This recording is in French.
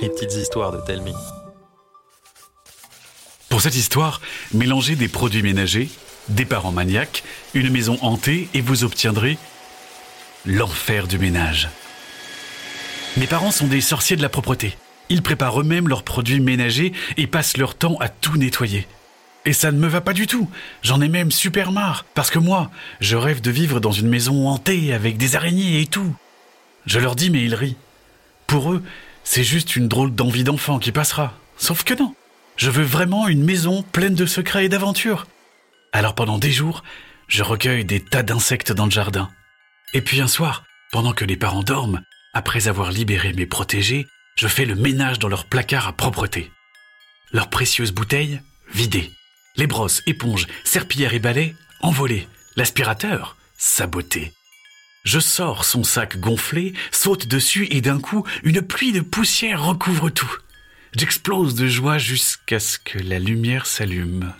Les petites histoires de Telmi. Pour cette histoire, mélangez des produits ménagers, des parents maniaques, une maison hantée et vous obtiendrez l'enfer du ménage. Mes parents sont des sorciers de la propreté. Ils préparent eux-mêmes leurs produits ménagers et passent leur temps à tout nettoyer. Et ça ne me va pas du tout. J'en ai même super marre. Parce que moi, je rêve de vivre dans une maison hantée avec des araignées et tout. Je leur dis, mais ils rient. Pour eux, c'est juste une drôle d'envie d'enfant qui passera. Sauf que non. Je veux vraiment une maison pleine de secrets et d'aventures. Alors pendant des jours, je recueille des tas d'insectes dans le jardin. Et puis un soir, pendant que les parents dorment, après avoir libéré mes protégés, je fais le ménage dans leur placard à propreté. Leurs précieuses bouteilles, vidées. Les brosses, éponges, serpillères et balais, envolés. L'aspirateur, saboté. Je sors son sac gonflé, saute dessus et d'un coup, une pluie de poussière recouvre tout. J'explose de joie jusqu'à ce que la lumière s'allume.